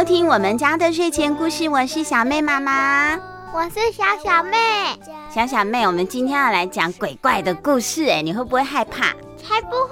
收听我们家的睡前故事，我是小妹妈妈，我是小小妹。小小妹，我们今天要来讲鬼怪的故事，哎，你会不会害怕？才不会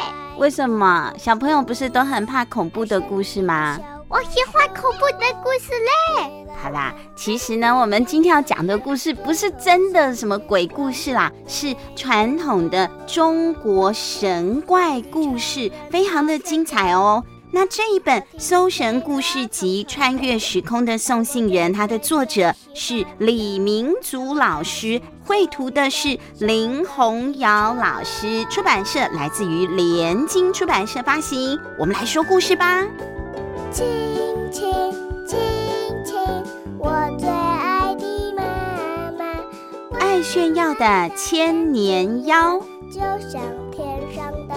嘞！为什么？小朋友不是都很怕恐怖的故事吗？我喜欢恐怖的故事嘞。好啦，其实呢，我们今天要讲的故事不是真的什么鬼故事啦，是传统的中国神怪故事，非常的精彩哦。那这一本《搜神故事集：穿越时空的送信人》，它的作者是李明祖老师，绘图的是林宏尧老师，出版社来自于联经出版社发行。我们来说故事吧。亲亲亲亲，我最爱的妈妈。爱炫耀的千年妖，就像天上的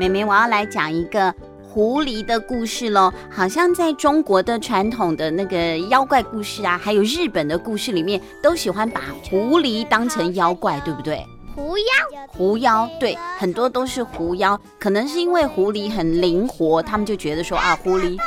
妹妹，我要来讲一个。狐狸的故事喽，好像在中国的传统的那个妖怪故事啊，还有日本的故事里面，都喜欢把狐狸当成妖怪，对不对？狐妖，狐妖，对，很多都是狐妖，可能是因为狐狸很灵活，他们就觉得说啊，狐狸。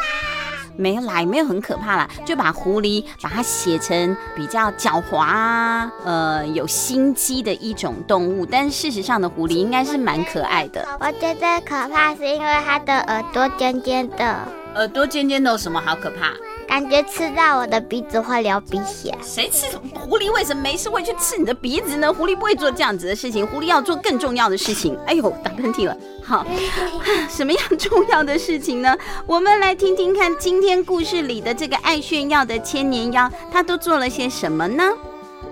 没有啦，没有很可怕啦，就把狐狸把它写成比较狡猾啊，呃，有心机的一种动物。但事实上的狐狸应该是蛮可爱的。我觉得可怕是因为它的耳朵尖尖的。耳朵尖尖的有什么好可怕？感觉吃到我的鼻子会流鼻血。谁吃狐狸？为什么没事会去吃你的鼻子呢？狐狸不会做这样子的事情，狐狸要做更重要的事情。哎呦，打喷嚏了。好，什么样重要的事情呢？我们来听听看，今天故事里的这个爱炫耀的千年妖，他都做了些什么呢？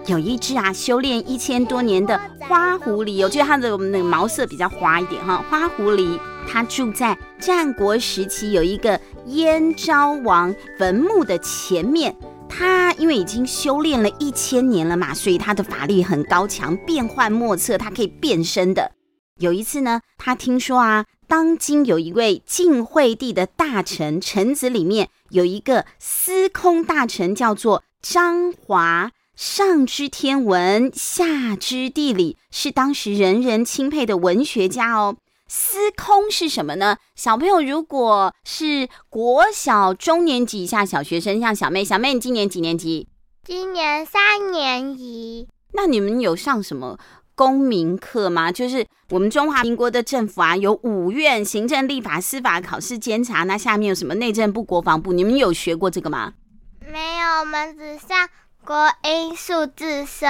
有一只啊，修炼一千多年的花狐狸，我觉得它的那个毛色比较花一点哈。花狐狸，它住在战国时期有一个燕昭王坟墓的前面。他因为已经修炼了一千年了嘛，所以他的法力很高强，变幻莫测，他可以变身的。有一次呢，他听说啊，当今有一位晋惠帝的大臣，臣子里面有一个司空大臣，叫做张华。上知天文，下知地理，是当时人人钦佩的文学家哦。司空是什么呢？小朋友如果是国小中年级以下小学生，像小妹，小妹你今年几年级？今年三年级。那你们有上什么公民课吗？就是我们中华民国的政府啊，有五院：行政、立法、司法、考试、监察。那下面有什么？内政部、国防部。你们有学过这个吗？没有，我们只上。国英数字社、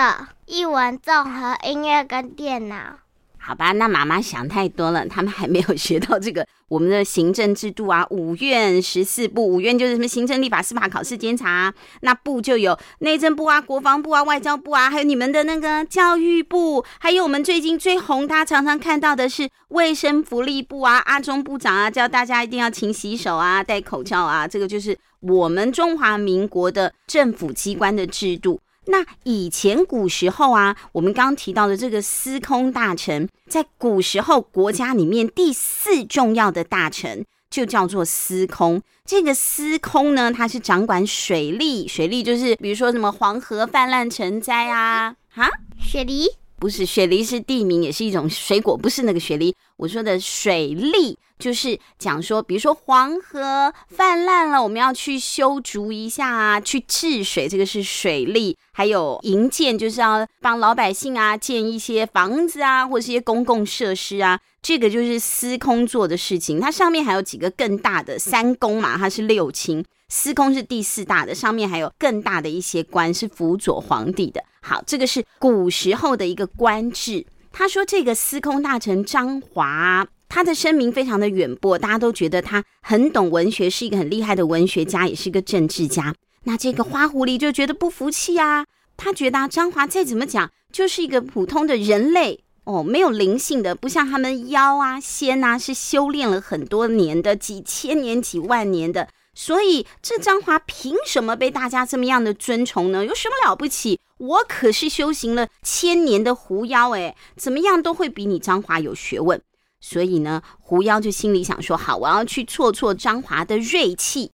艺文综合、音乐跟电脑。好吧，那妈妈想太多了，他们还没有学到这个我们的行政制度啊，五院十四部，五院就是什么行政、立法、司法、考试、监察，那部就有内政部啊、国防部啊、外交部啊，还有你们的那个教育部，还有我们最近最红，大家常常看到的是卫生福利部啊，阿中部长啊，叫大家一定要勤洗手啊，戴口罩啊，这个就是我们中华民国的政府机关的制度。那以前古时候啊，我们刚刚提到的这个司空大臣，在古时候国家里面第四重要的大臣就叫做司空。这个司空呢，他是掌管水利，水利就是比如说什么黄河泛滥成灾啊，哈，雪梨。不是，雪梨是地名，也是一种水果，不是那个雪梨。我说的水利就是讲说，比如说黄河泛滥了，我们要去修筑一下啊，去治水，这个是水利。还有营建，就是要帮老百姓啊建一些房子啊，或者是一些公共设施啊，这个就是司空做的事情。它上面还有几个更大的三公嘛，它是六卿。司空是第四大的，上面还有更大的一些官，是辅佐皇帝的。好，这个是古时候的一个官制。他说，这个司空大臣张华，他的声名非常的远播，大家都觉得他很懂文学，是一个很厉害的文学家，也是一个政治家。那这个花狐狸就觉得不服气啊，他觉得张华再怎么讲，就是一个普通的人类哦，没有灵性的，不像他们妖啊仙啊，是修炼了很多年的，几千年、几万年的。所以这张华凭什么被大家这么样的尊崇呢？有什么了不起？我可是修行了千年的狐妖，哎，怎么样都会比你张华有学问。所以呢，狐妖就心里想说：好，我要去挫挫张华的锐气。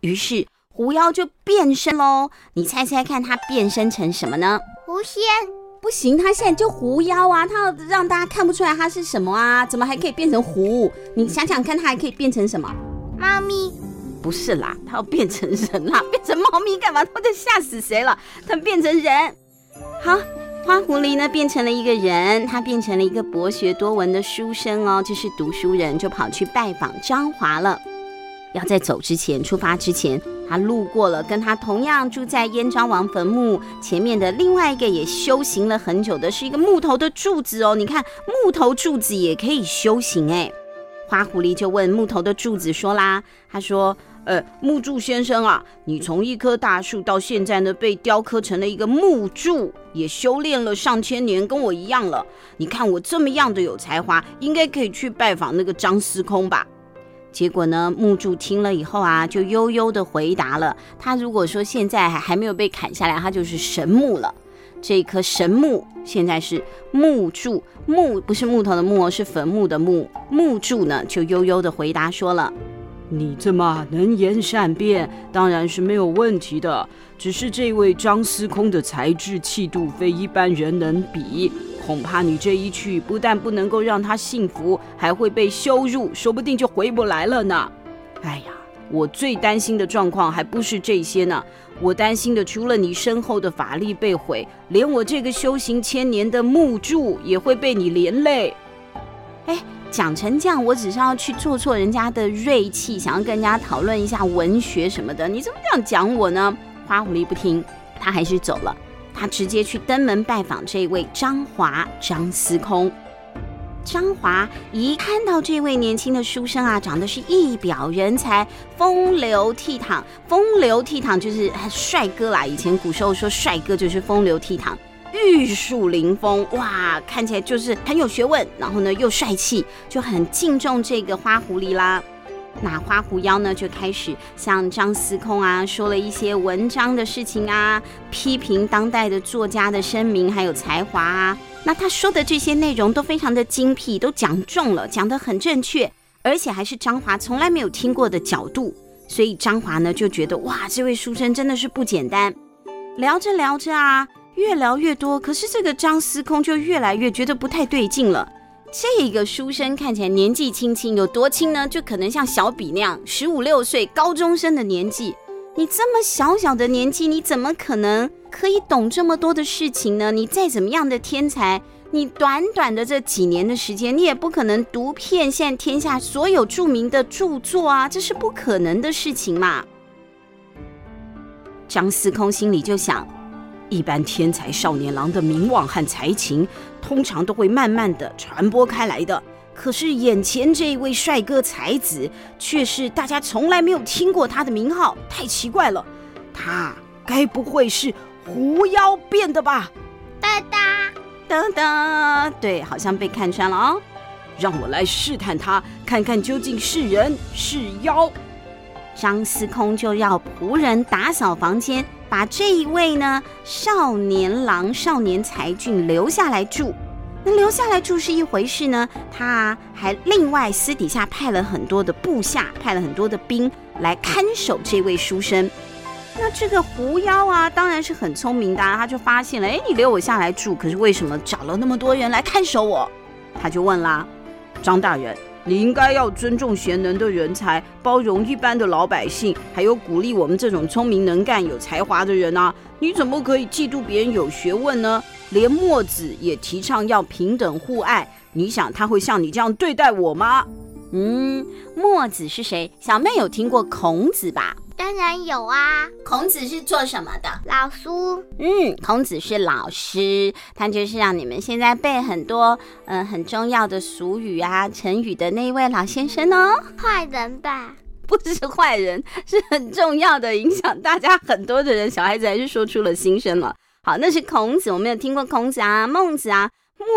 于是狐妖就变身喽。你猜猜看，它变身成什么呢？狐仙。不行，它现在就狐妖啊，它要让大家看不出来它是什么啊？怎么还可以变成狐？你想想看，它还可以变成什么？猫咪？不是啦，它要变成人啦，变成猫咪干嘛？它在吓死谁了？它变成人。好。花狐狸呢，变成了一个人，他变成了一个博学多闻的书生哦，就是读书人，就跑去拜访张华了。要在走之前，出发之前，他路过了跟他同样住在燕昭王坟墓前面的另外一个也修行了很久的，是一个木头的柱子哦。你看，木头柱子也可以修行哎。花狐狸就问木头的柱子说啦，他说。呃，木柱先生啊，你从一棵大树到现在呢，被雕刻成了一个木柱，也修炼了上千年，跟我一样了。你看我这么样的有才华，应该可以去拜访那个张司空吧？结果呢，木柱听了以后啊，就悠悠的回答了。他如果说现在还还没有被砍下来，他就是神木了。这棵神木现在是木柱，木不是木头的木，是坟墓的墓。木柱呢，就悠悠的回答说了。你这么能言善辩，当然是没有问题的。只是这位张司空的才智气度非一般人能比，恐怕你这一去，不但不能够让他幸福，还会被羞辱，说不定就回不来了呢。哎呀，我最担心的状况还不是这些呢，我担心的除了你身后的法力被毁，连我这个修行千年的木柱也会被你连累。哎。讲成这样，我只是要去挫挫人家的锐气，想要跟人家讨论一下文学什么的。你怎么这样讲我呢？花狐狸不听，他还是走了。他直接去登门拜访这位张华张司空。张华一看到这位年轻的书生啊，长得是一表人才，风流倜傥。风流倜傥就是帅哥啦。以前古时候说帅哥就是风流倜傥。玉树临风，哇，看起来就是很有学问，然后呢又帅气，就很敬重这个花狐狸啦。那花狐妖呢就开始向张司空啊说了一些文章的事情啊，批评当代的作家的声名还有才华啊。那他说的这些内容都非常的精辟，都讲中了，讲得很正确，而且还是张华从来没有听过的角度，所以张华呢就觉得哇，这位书生真的是不简单。聊着聊着啊。越聊越多，可是这个张司空就越来越觉得不太对劲了。这个书生看起来年纪轻轻，有多轻呢？就可能像小比那样，十五六岁高中生的年纪。你这么小小的年纪，你怎么可能可以懂这么多的事情呢？你再怎么样的天才，你短短的这几年的时间，你也不可能读遍现在天下所有著名的著作啊，这是不可能的事情嘛。张司空心里就想。一般天才少年郎的名望和才情，通常都会慢慢的传播开来的。可是眼前这位帅哥才子，却是大家从来没有听过他的名号，太奇怪了。他该不会是狐妖变的吧？哒哒哒哒，对，好像被看穿了哦。让我来试探他，看看究竟是人是妖。张司空就要仆人打扫房间。把这一位呢少年郎、少年才俊留下来住，那留下来住是一回事呢，他还另外私底下派了很多的部下，派了很多的兵来看守这位书生。那这个狐妖啊，当然是很聪明的，他就发现了，哎，你留我下来住，可是为什么找了那么多人来看守我？他就问啦，张大人。你应该要尊重贤能的人才，包容一般的老百姓，还有鼓励我们这种聪明能干、有才华的人啊！你怎么可以嫉妒别人有学问呢？连墨子也提倡要平等互爱，你想他会像你这样对待我吗？嗯，墨子是谁？小妹有听过孔子吧？当然有啊，孔子是做什么的？老师。嗯，孔子是老师，他就是让你们现在背很多嗯、呃、很重要的俗语啊、成语的那一位老先生哦。坏人吧？不是坏人，是很重要的，影响大家很多的人。小孩子还是说出了心声了。好，那是孔子，我们有听过孔子啊、孟子啊。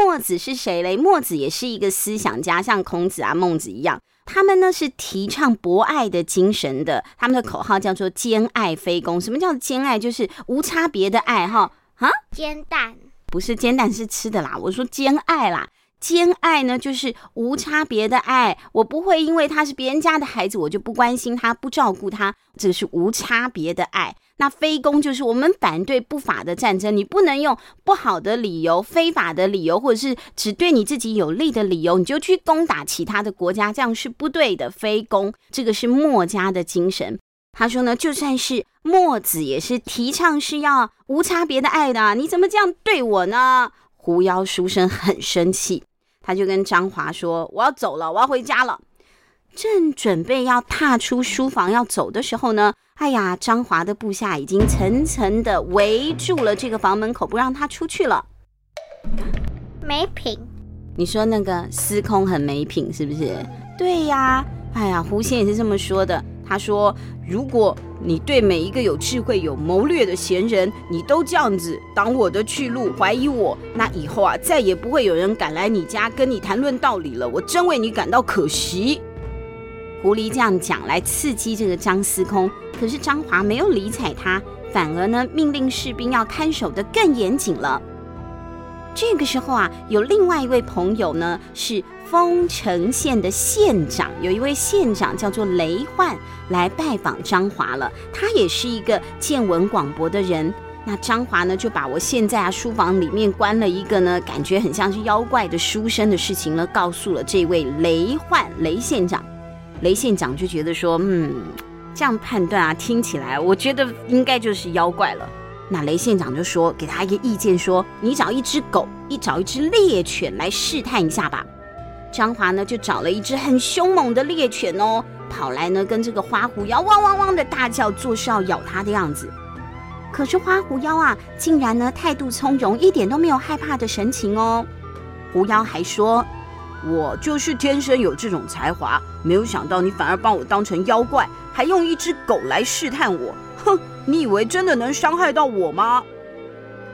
墨子是谁嘞？墨子也是一个思想家，像孔子啊、孟子一样。他们呢是提倡博爱的精神的，他们的口号叫做“兼爱非攻”。什么叫兼爱？就是无差别的爱哈啊！煎蛋不是煎蛋，是吃的啦。我说兼爱啦，兼爱呢，就是无差别的爱。我不会因为他是别人家的孩子，我就不关心他、不照顾他，这个是无差别的爱。那非攻就是我们反对不法的战争，你不能用不好的理由、非法的理由，或者是只对你自己有利的理由，你就去攻打其他的国家，这样是不对的。非攻，这个是墨家的精神。他说呢，就算是墨子也是提倡是要无差别的爱的，你怎么这样对我呢？狐妖书生很生气，他就跟张华说：“我要走了，我要回家了。”正准备要踏出书房要走的时候呢，哎呀，张华的部下已经层层的围住了这个房门口，不让他出去了。没品，你说那个司空很没品是不是？对呀，哎呀，狐仙也是这么说的。他说：“如果你对每一个有智慧、有谋略的贤人，你都这样子挡我的去路，怀疑我，那以后啊，再也不会有人敢来你家跟你谈论道理了。我真为你感到可惜。”狐狸这样讲来刺激这个张司空，可是张华没有理睬他，反而呢命令士兵要看守得更严谨了。这个时候啊，有另外一位朋友呢是。丰城县的县长有一位县长叫做雷焕来拜访张华了，他也是一个见闻广博的人。那张华呢，就把我现在啊书房里面关了一个呢，感觉很像是妖怪的书生的事情呢，告诉了这位雷焕雷县长。雷县长就觉得说，嗯，这样判断啊，听起来我觉得应该就是妖怪了。那雷县长就说，给他一个意见说，你找一只狗，一找一只猎犬来试探一下吧。张华呢，就找了一只很凶猛的猎犬哦，跑来呢，跟这个花狐妖汪汪汪的大叫，做是要咬他的样子。可是花狐妖啊，竟然呢态度从容，一点都没有害怕的神情哦。狐妖还说：“我就是天生有这种才华，没有想到你反而把我当成妖怪，还用一只狗来试探我。哼，你以为真的能伤害到我吗？”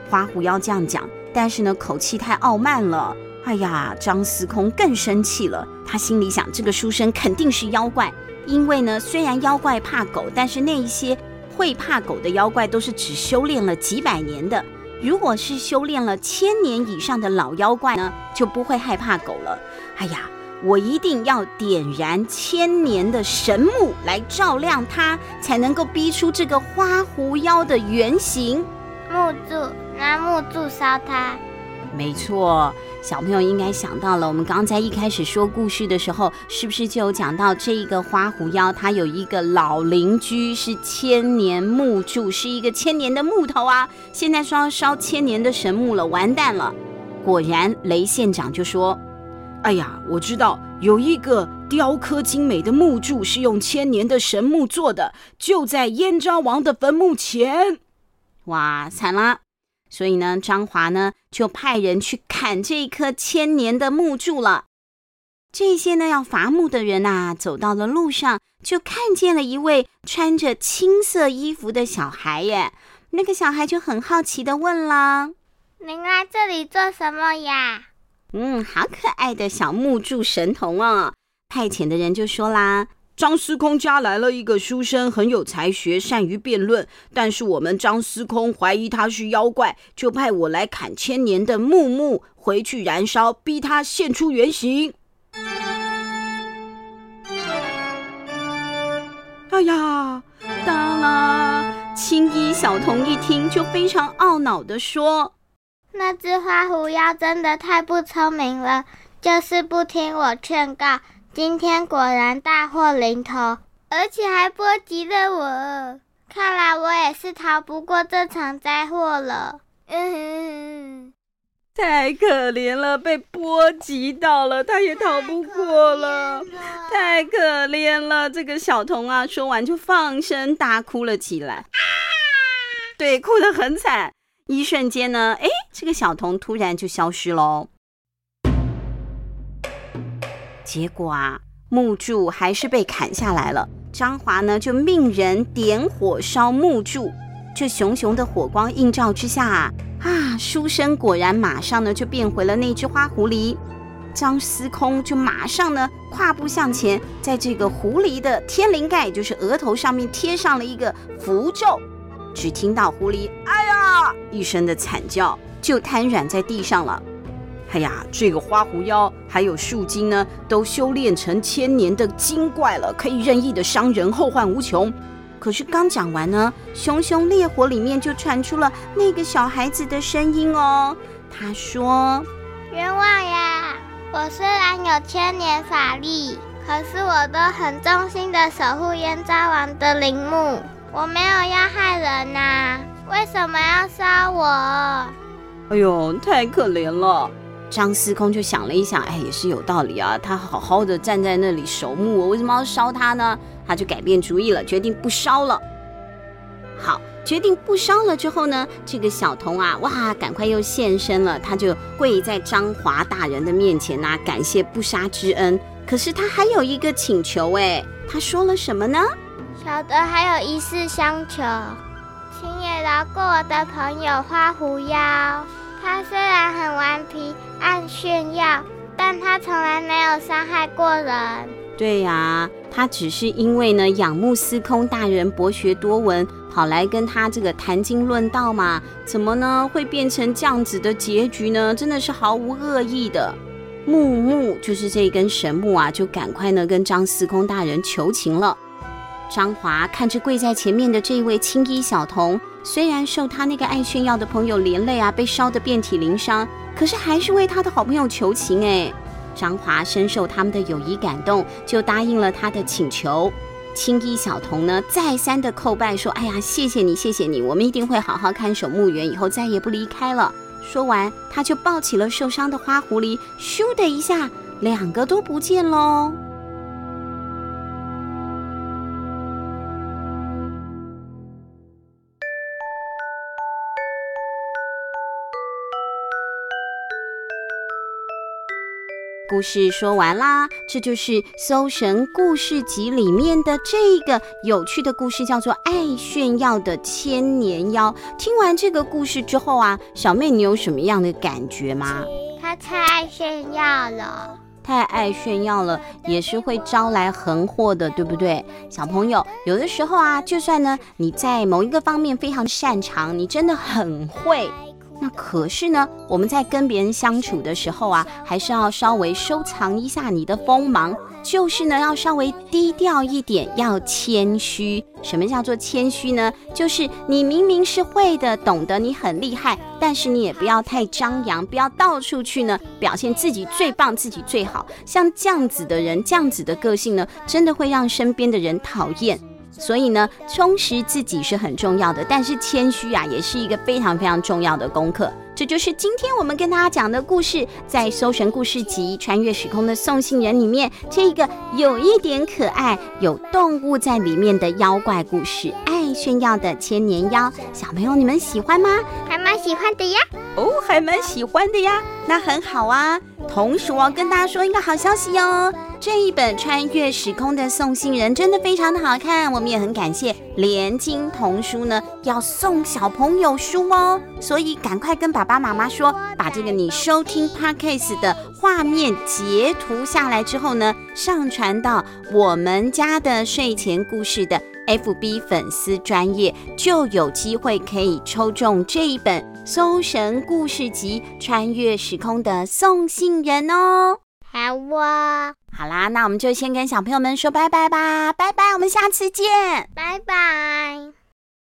花狐妖这样讲，但是呢，口气太傲慢了。哎呀，张司空更生气了。他心里想，这个书生肯定是妖怪，因为呢，虽然妖怪怕狗，但是那一些会怕狗的妖怪都是只修炼了几百年的。如果是修炼了千年以上的老妖怪呢，就不会害怕狗了。哎呀，我一定要点燃千年的神木来照亮它，才能够逼出这个花狐妖的原型。木柱，拿木柱烧它。没错，小朋友应该想到了。我们刚才一开始说故事的时候，是不是就有讲到这一个花狐妖？它有一个老邻居是千年木柱，是一个千年的木头啊。现在说要烧千年的神木了，完蛋了！果然，雷县长就说：“哎呀，我知道有一个雕刻精美的木柱是用千年的神木做的，就在燕昭王的坟墓前。”哇，惨了！所以呢，张华呢就派人去砍这一棵千年的木柱了。这些呢要伐木的人呐，走到了路上，就看见了一位穿着青色衣服的小孩耶。那个小孩就很好奇地问了：“您来这里做什么呀？”嗯，好可爱的小木柱神童哦。派遣的人就说啦。张司空家来了一个书生，很有才学，善于辩论。但是我们张司空怀疑他是妖怪，就派我来砍千年的木木，回去燃烧，逼他现出原形。哎呀，当啦！青衣小童一听，就非常懊恼地说：“那只花狐妖真的太不聪明了，就是不听我劝告。”今天果然大祸临头，而且还波及了我。看来我也是逃不过这场灾祸了。嗯哼，太可怜了，被波及到了，他也逃不过了。太可怜了，这个小童啊，说完就放声大哭了起来。啊！对，哭得很惨。一瞬间呢，哎，这个小童突然就消失喽。结果啊，木柱还是被砍下来了。张华呢，就命人点火烧木柱，这熊熊的火光映照之下啊，啊，书生果然马上呢就变回了那只花狐狸。张司空就马上呢跨步向前，在这个狐狸的天灵盖，就是额头上面贴上了一个符咒。只听到狐狸“哎呀”一声的惨叫，就瘫软在地上了。哎呀，这个花狐妖还有树精呢，都修炼成千年的精怪了，可以任意的伤人，后患无穷。可是刚讲完呢，熊熊烈火里面就传出了那个小孩子的声音哦。他说：“冤枉呀！我虽然有千年法力，可是我都很忠心的守护燕昭王的陵墓，我没有要害人呐，为什么要烧我？”哎呦，太可怜了！张司空就想了一想，哎，也是有道理啊。他好好的站在那里守墓，我为什么要烧他呢？他就改变主意了，决定不烧了。好，决定不烧了之后呢，这个小童啊，哇，赶快又现身了。他就跪在张华大人的面前呐、感谢不杀之恩。可是他还有一个请求，哎，他说了什么呢？小的还有一事相求，请也饶过我的朋友花狐妖。他虽然很顽皮、爱炫耀，但他从来没有伤害过人。对呀、他只是因为呢仰慕司空大人博学多闻，跑来跟他这个谈经论道嘛，怎么呢会变成这样子的结局呢？真的是毫无恶意的。木木就是这根神木啊，就赶快呢跟张司空大人求情了。张华看着跪在前面的这位青衣小童，虽然受他那个爱炫耀的朋友连累啊，被烧得遍体鳞伤，可是还是为他的好朋友求情哎。张华深受他们的友谊感动，就答应了他的请求。青衣小童呢，再三的叩拜说：“哎呀，谢谢你，谢谢你，我们一定会好好看守墓园，以后再也不离开了。”说完，他就抱起了受伤的花狐狸，咻的一下，两个都不见喽。故事说完啦，这就是《搜神故事集》里面的这个有趣的故事，叫做《爱炫耀的千年妖》。听完这个故事之后啊，小妹你有什么样的感觉吗？他太爱炫耀了，太爱炫耀了，也是会招来横祸的，对不对？小朋友，有的时候啊，就算呢你在某一个方面非常擅长，你真的很会。那可是呢，我们在跟别人相处的时候啊，还是要稍微收藏一下你的锋芒，就是呢，要稍微低调一点，要谦虚。什么叫做谦虚呢？就是你明明是会的，懂得，你很厉害，但是你也不要太张扬，不要到处去呢表现自己最棒，自己最好。像这样子的人，这样子的个性呢，真的会让身边的人讨厌。所以呢，充实自己是很重要的，但是谦虚啊，也是一个非常非常重要的功课。这就是今天我们跟大家讲的故事，在《搜神故事集》穿越时空的送信人里面，这个有一点可爱、有动物在里面的妖怪故事，爱炫耀的千年妖，小朋友你们喜欢吗？还蛮喜欢的呀。哦，还蛮喜欢的呀，那很好啊。同时，我要跟大家说一个好消息哦，这一本穿越时空的送信人真的非常的好看，我们也很感谢连经童书呢要送小朋友书哦，所以赶快跟爸爸妈妈说，把这个你收听 Podcast 的画面截图下来之后呢，上传到我们家的睡前故事的 FB 粉丝专页，就有机会可以抽中这一本。搜神故事集，穿越时空的送信人哦，好哇，好啦，那我们就先跟小朋友们说拜拜吧，拜拜，我们下次见，拜拜。